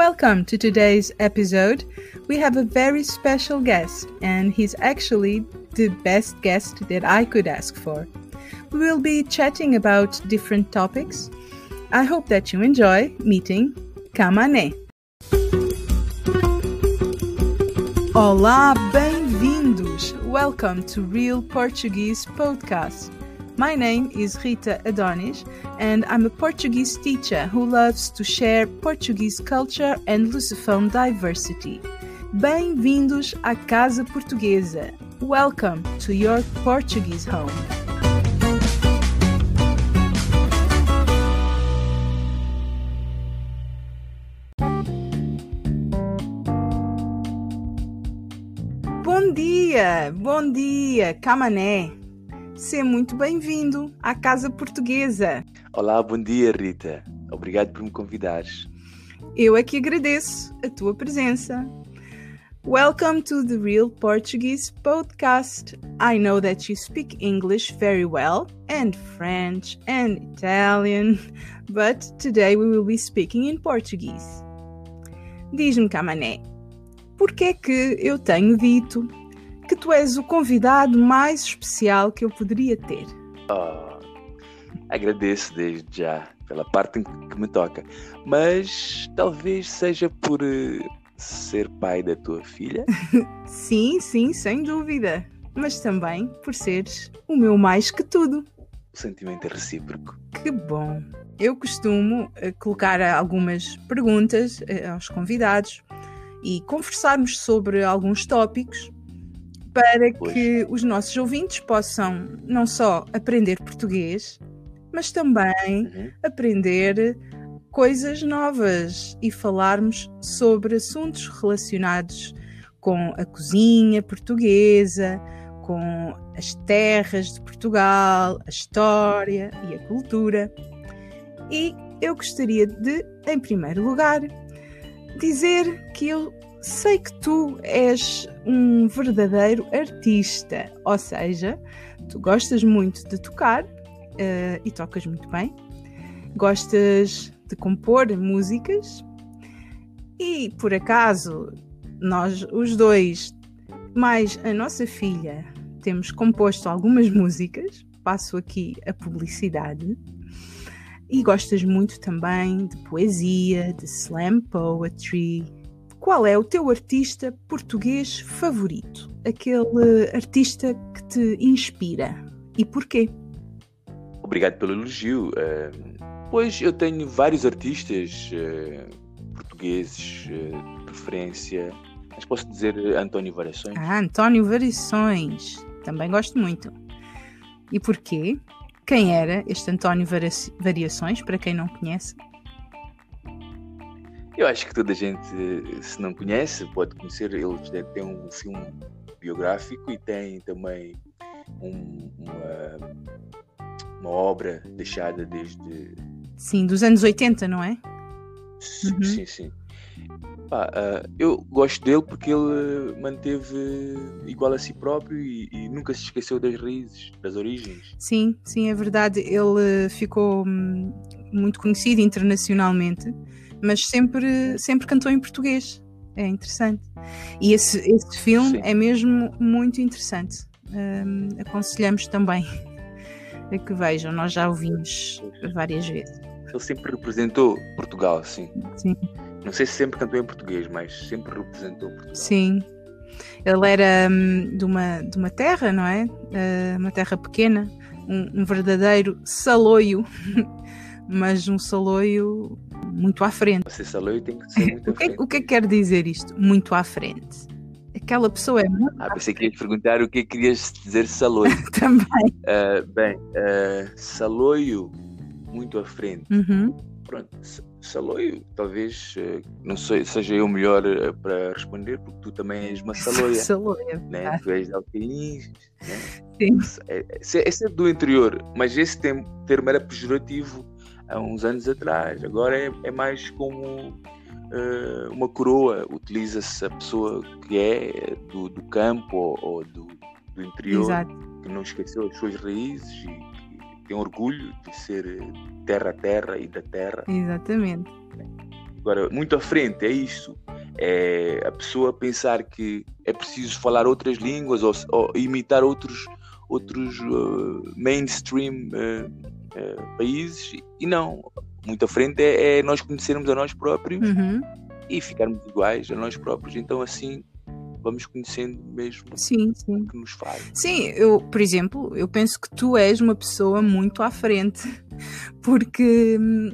Welcome to today's episode. We have a very special guest, and he's actually the best guest that I could ask for. We will be chatting about different topics. I hope that you enjoy meeting Kamane. Olá, bem-vindos! Welcome to Real Portuguese Podcast. My name is Rita Adonis, and I'm a Portuguese teacher who loves to share Portuguese culture and Lusophone diversity. Bem-vindos à Casa Portuguesa. Welcome to your Portuguese home. Bom dia, bom dia, Camané. Seja muito bem-vindo à Casa Portuguesa. Olá, bom dia, Rita. Obrigado por me convidares. Eu é que agradeço a tua presença. Welcome to the Real Portuguese podcast. I know that you speak English very well, and French, and Italian, but today we will be speaking in Portuguese. Diz-me, Camané, por que é que eu tenho dito que tu és o convidado mais especial que eu poderia ter? Oh, agradeço desde já pela parte que me toca, mas talvez seja por uh, ser pai da tua filha. sim, sim, sem dúvida, mas também por seres o meu mais que tudo. O sentimento é recíproco. Que bom! Eu costumo uh, colocar algumas perguntas uh, aos convidados e conversarmos sobre alguns tópicos para pois. que os nossos ouvintes possam não só aprender português, mas também uhum. aprender coisas novas e falarmos sobre assuntos relacionados com a cozinha portuguesa, com as terras de Portugal, a história e a cultura. E eu gostaria de, em primeiro lugar, dizer que eu sei que tu és um verdadeiro artista, ou seja, tu gostas muito de tocar uh, e tocas muito bem, gostas de compor músicas e por acaso nós os dois, mais a nossa filha, temos composto algumas músicas, passo aqui a publicidade. E gostas muito também de poesia, de slam poetry, qual é o teu artista português favorito? Aquele artista que te inspira e porquê? Obrigado pelo elogio. Uh, pois eu tenho vários artistas uh, portugueses uh, de preferência, mas posso dizer António Variações. Ah, António Variações. Também gosto muito. E porquê? Quem era este António Variações, para quem não conhece? Eu acho que toda a gente, se não conhece, pode conhecer. Ele tem um filme biográfico e tem também um, uma, uma, obra deixada desde. Sim, dos anos 80, não é? Sim, uhum. sim. sim. Pá, uh, eu gosto dele porque ele manteve igual a si próprio e, e, nunca se esqueceu das raízes, das origens. Sim, sim, é verdade. Ele ficou hum, muito conhecido internacionalmente mas sempre, sempre cantou em português. É interessante. E esse, esse filme Sim. é mesmo muito interessante. Um, aconselhamos também a que vejam, nós já ouvimos várias vezes. Ele sempre representou Portugal, sim. Sim. Não sei se sempre cantou em português, mas sempre representou Portugal. Sim. Ele era um, de, uma, de uma terra, não é? Uh, uma terra pequena, um, um verdadeiro saloio, mas um saloio muito à frente. Ser saloio tem que ser muito o, que, é o que é que quer dizer isto? Muito à frente. Aquela pessoa é muito. Ah, pensei que ia perguntar o que é que querias dizer saloio. Também. Uh, bem, uh, saloio, muito à frente. Uhum. Pronto, saloio, talvez uh, não sei, seja eu melhor para responder, porque tu também és uma saloia. saloia. Né? Ah. Tu és de Alcaíns. Né? Sim. Esse é, esse é do interior, mas esse termo era pejorativo há uns anos atrás. Agora é, é mais como uh, uma coroa. Utiliza-se a pessoa que é do, do campo ou, ou do, do, interior, Exato. que não esqueceu as suas raízes e que tem orgulho de ser terra a terra e da terra. Exatamente. Agora, muito à frente, é isso. É a pessoa pensar que é preciso falar outras línguas ou, ou imitar outros, outros uh, mainstream uh, uh, países e não. Muito à frente é, é nós conhecermos a nós próprios Uhum. e ficarmos iguais a nós próprios. Então, assim, vamos conhecendo mesmo Sim, sim. o que nos faz. Sim, eu, por exemplo, eu penso que tu és uma pessoa muito à frente, porque hum,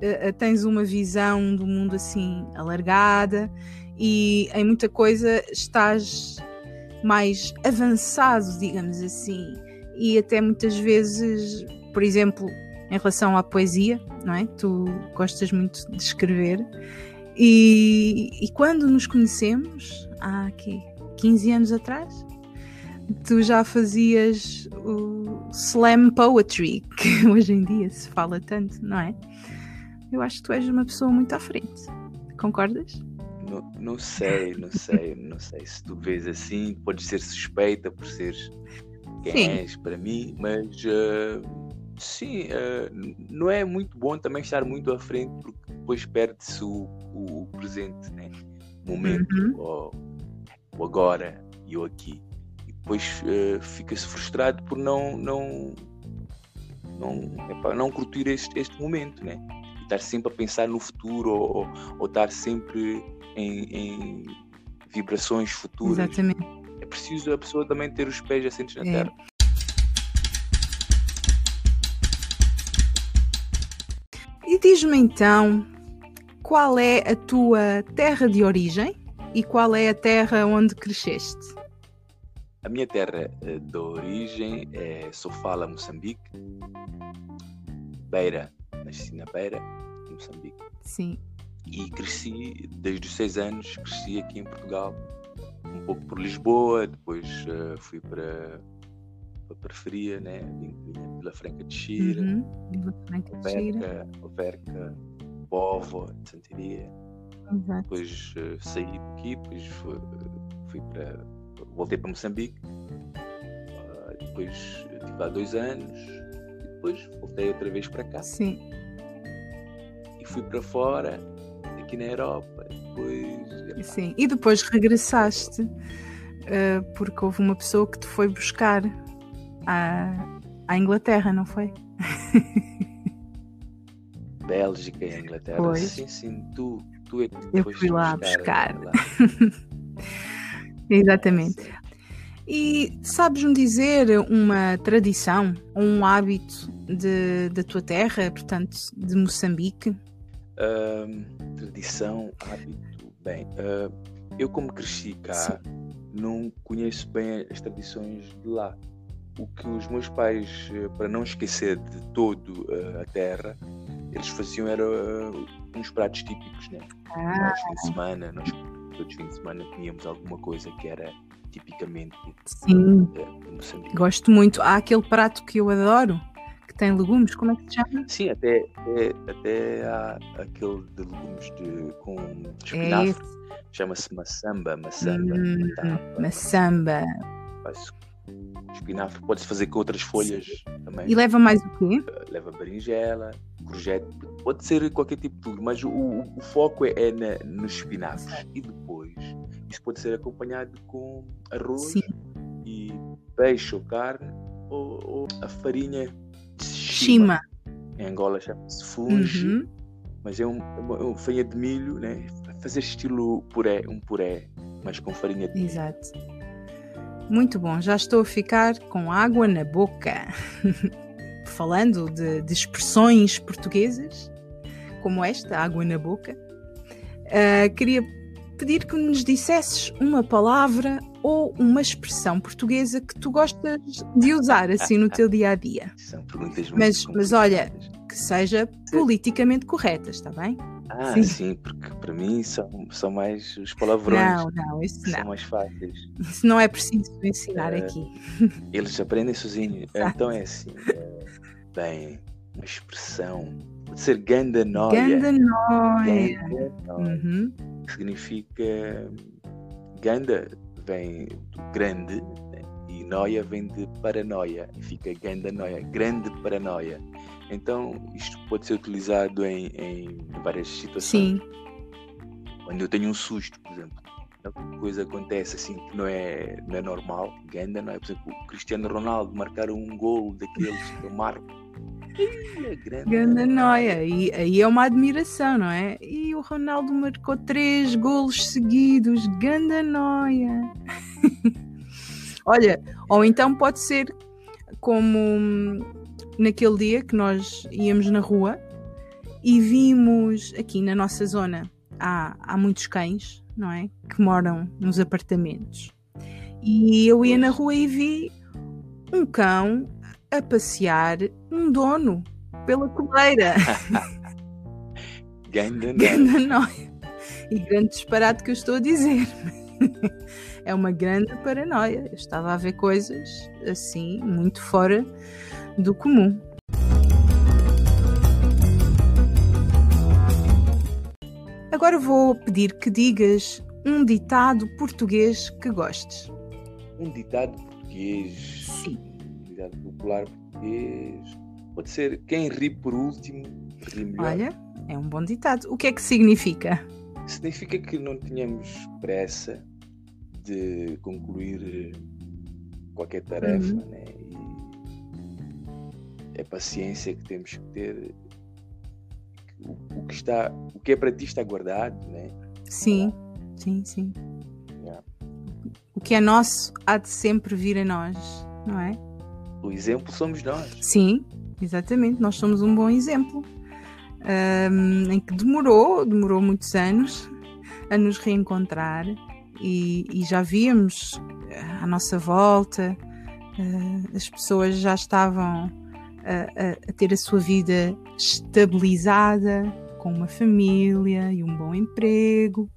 eh, eh, tens uma visão do mundo assim alargada e em muita coisa estás mais avançado, digamos assim, e até muitas vezes, por exemplo, em relação à poesia, não é? Tu gostas muito de escrever e, e quando nos conhecemos, há aqui 15 anos atrás, tu já fazias o slam poetry, que hoje em dia se fala tanto, não é? Eu acho que tu és uma pessoa muito à frente. Concordas? Não, não sei, não sei, não sei se tu vês assim, pode ser suspeita por seres quem Sim. és para mim, mas ah, sim, ah, não é muito bom também estar muito à frente porque depois perde-se o, o- o presente, né? o momento, Uhum. ou o agora e o aqui. E depois ah, fica-se frustrado por não, não, não, epá, não curtir este, este momento, né? E estar sempre a pensar no futuro ou, ou, ou estar sempre em, em vibrações futuras. Exatamente. É preciso a pessoa também ter os pés assentes na É. terra. E diz-me então, qual é a tua terra de origem e qual é a terra onde cresceste? A minha terra eh, de origem é Sofala, Moçambique. Beira, nasci na Beira, Moçambique. Sim. E cresci, desde os seis anos, cresci aqui em Portugal. Um pouco por Lisboa, depois eh, fui para para a periferia, né? Pela Franca de Xira, Uhum. Vila Franca de Xira. De Santiria. Exato. Depois eh, saí daqui, depois fui, fui para. voltei para Moçambique. Ah, depois estive lá dois anos. E depois voltei outra vez para cá. Sim. E fui para fora, aqui na Europa. Depois. Sim. E depois regressaste eh, porque houve uma pessoa que te foi buscar à, à Inglaterra, não foi? Bélgica e Inglaterra. Pois. Sim, sim. Tu, tu é que Eu fui lá buscar. lá. Exatamente. E sabes-me dizer uma tradição ou um hábito de, da tua terra, portanto, de Moçambique? Tradição, hábito. Bem, ah, eu como cresci cá, não conheço bem as tradições de lá. O que os meus pais, eh, para não esquecer de todo eh, a terra, eles faziam era ah, uns pratos típicos, né? Ah, Aos fins de semana, nós todos os fins de semana comíamos alguma coisa que era tipicamente sim, de Moçambique. gosto muito. Há aquele prato que eu adoro, que tem legumes, como é que se chama? Sim, até, até, até há aquele de legumes de, com É espinafre. esse. Chama-se maçamba, maçamba, Hum, maçamba. Espinafre, pode-se fazer com outras folhas também. E leva mais o quê? Leva berinjela, courgette, pode ser qualquer tipo de tudo, mas o, o- foco é, é na, nos espinafres. E depois, isso pode ser acompanhado com arroz Sim. e peixe ou carne, ou, ou a farinha de shima. Shima. Em Angola chama-se funge, Uhum. mas é um, é uma, uma farinha de milho, né? Fazer estilo puré, um puré, mas com farinha de milho. Exato. Muito bom, já estou a ficar com água na boca. Falando de, de expressões portuguesas, como esta, água na boca, ah, queria pedir que nos dissesses uma palavra ou uma expressão portuguesa que tu gostas de usar assim no teu dia a dia. São perguntas muito Mas- mas olha. Que seja politicamente correta, está bem? Ah, sim. sim. porque para mim são, são mais os palavrões Não, não, isso que são não. mais fáceis. Isso não é preciso ensinar Eh, aqui. Eles aprendem sozinhos. Então é assim. é, bem, uma expressão. Pode ser ganda noia. Ganda noia. Ganda noia. Uhum. que significa ganda vem do grande né? e noia vem de paranoia fica ganda noia, grande paranoia. Então isto pode ser utilizado em, em várias situações. Sim, quando eu tenho um susto, por exemplo, coisa acontece assim que não é, não é normal, ganda, não é? Por exemplo, o Cristiano Ronaldo marcar um gol daqueles que marca. É grande noia, e aí é uma admiração, não é? E o Ronaldo marcou três golos seguidos, ganda noia. Olha, ou então pode ser como naquele dia que nós íamos na rua e vimos aqui na nossa zona há, há muitos cães, não é? Que moram nos apartamentos. E eu ia na rua e vi um cão a passear um dono pela coleira. Ganda noia. E grande disparate que eu estou a dizer. é uma grande paranoia. Eu estava a ver coisas assim, muito fora do comum. Agora vou pedir que digas um ditado português que gostes. Um ditado português. Sim. Um ditado popular português. Pode ser quem ri por último, ri melhor. Olha, é um bom ditado. O que é que significa? Significa que não tínhamos pressa de concluir qualquer tarefa, uhum. né? É paciência que temos que ter. O, o, que está, o que é para ti está guardado, né? Sim, sim, sim. Yeah. O que é nosso há de sempre vir a nós, não é? O exemplo somos nós. Sim, exatamente. Nós somos um bom exemplo. Um, em que demorou, demorou muitos anos a nos reencontrar e, e já víamos eh, à nossa volta uh, as pessoas já estavam a, a, ter a sua vida estabilizada com uma família e um bom emprego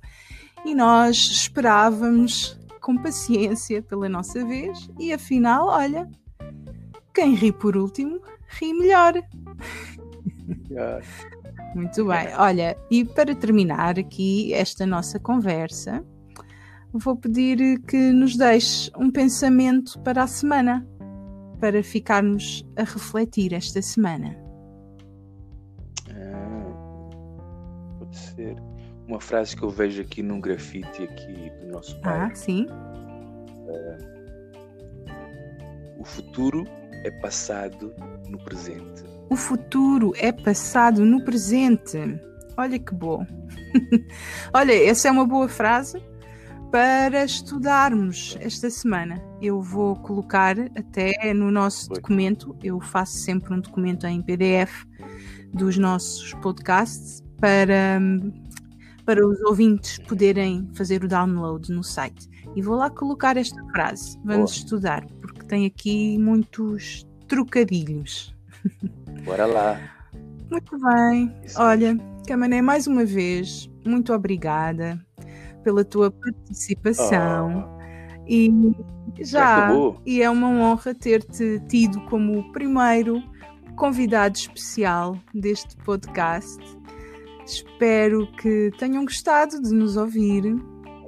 e nós esperávamos com paciência pela nossa vez e afinal, olha, quem ri por último ri melhor. Muito bem. Olha, e para terminar aqui esta nossa conversa, vou pedir que nos deixe um pensamento para a semana, para ficarmos a refletir esta semana. Ah, pode ser uma frase que eu vejo aqui num grafite aqui do nosso pai. Ah, sim. O futuro é passado no presente. O futuro é passado no presente. Olha que bom. Olha, essa é uma boa frase para estudarmos esta semana. Eu vou colocar até no nosso documento, eu faço sempre um documento em PDF dos nossos podcasts para, para os ouvintes poderem fazer o download no site. E vou lá colocar esta frase. Vamos Boa. estudar, porque tem aqui muitos trocadilhos. Bora lá. Muito bem. Isso Olha, Camané, mais uma vez, muito obrigada pela tua participação. Oh. E já, e é uma honra ter-te tido como o primeiro convidado especial deste podcast. Espero que tenham gostado de nos ouvir.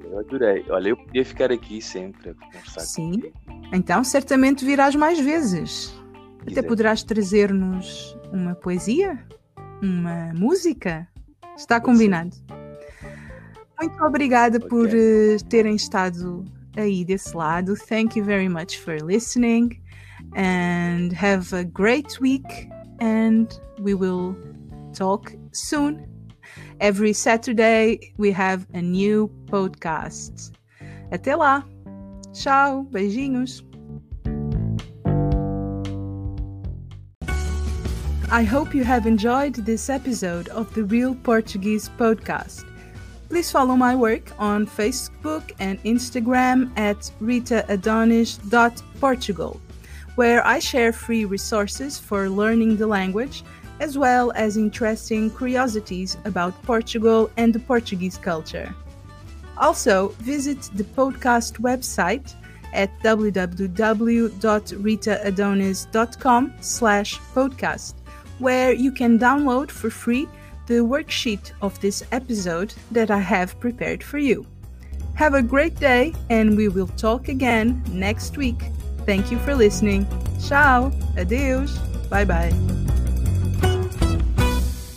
Eu adorei. Olha, eu podia ficar aqui sempre a conversar Sim. Então, certamente virás mais vezes. Até poderás trazer-nos uma poesia, uma música. Está combinado. Muito obrigada okay. por uh, terem estado aí desse lado. Thank you very much for listening and have a great week and we will talk soon. Every Saturday we have a new podcast. Até lá. Tchau, beijinhos. I hope you have enjoyed this episode of the Real Portuguese podcast. Please follow my work on Facebook and Instagram at ritaadonis.portugal, where I share free resources for learning the language as well as interesting curiosities about Portugal and the Portuguese culture. Also, visit the podcast website at www.ritaadonis.com slash podcast, where you can download for free the worksheet of this episode that I have prepared for you. Have a great day, and we will talk again next week. Thank you for listening. Ciao, adeus, bye bye.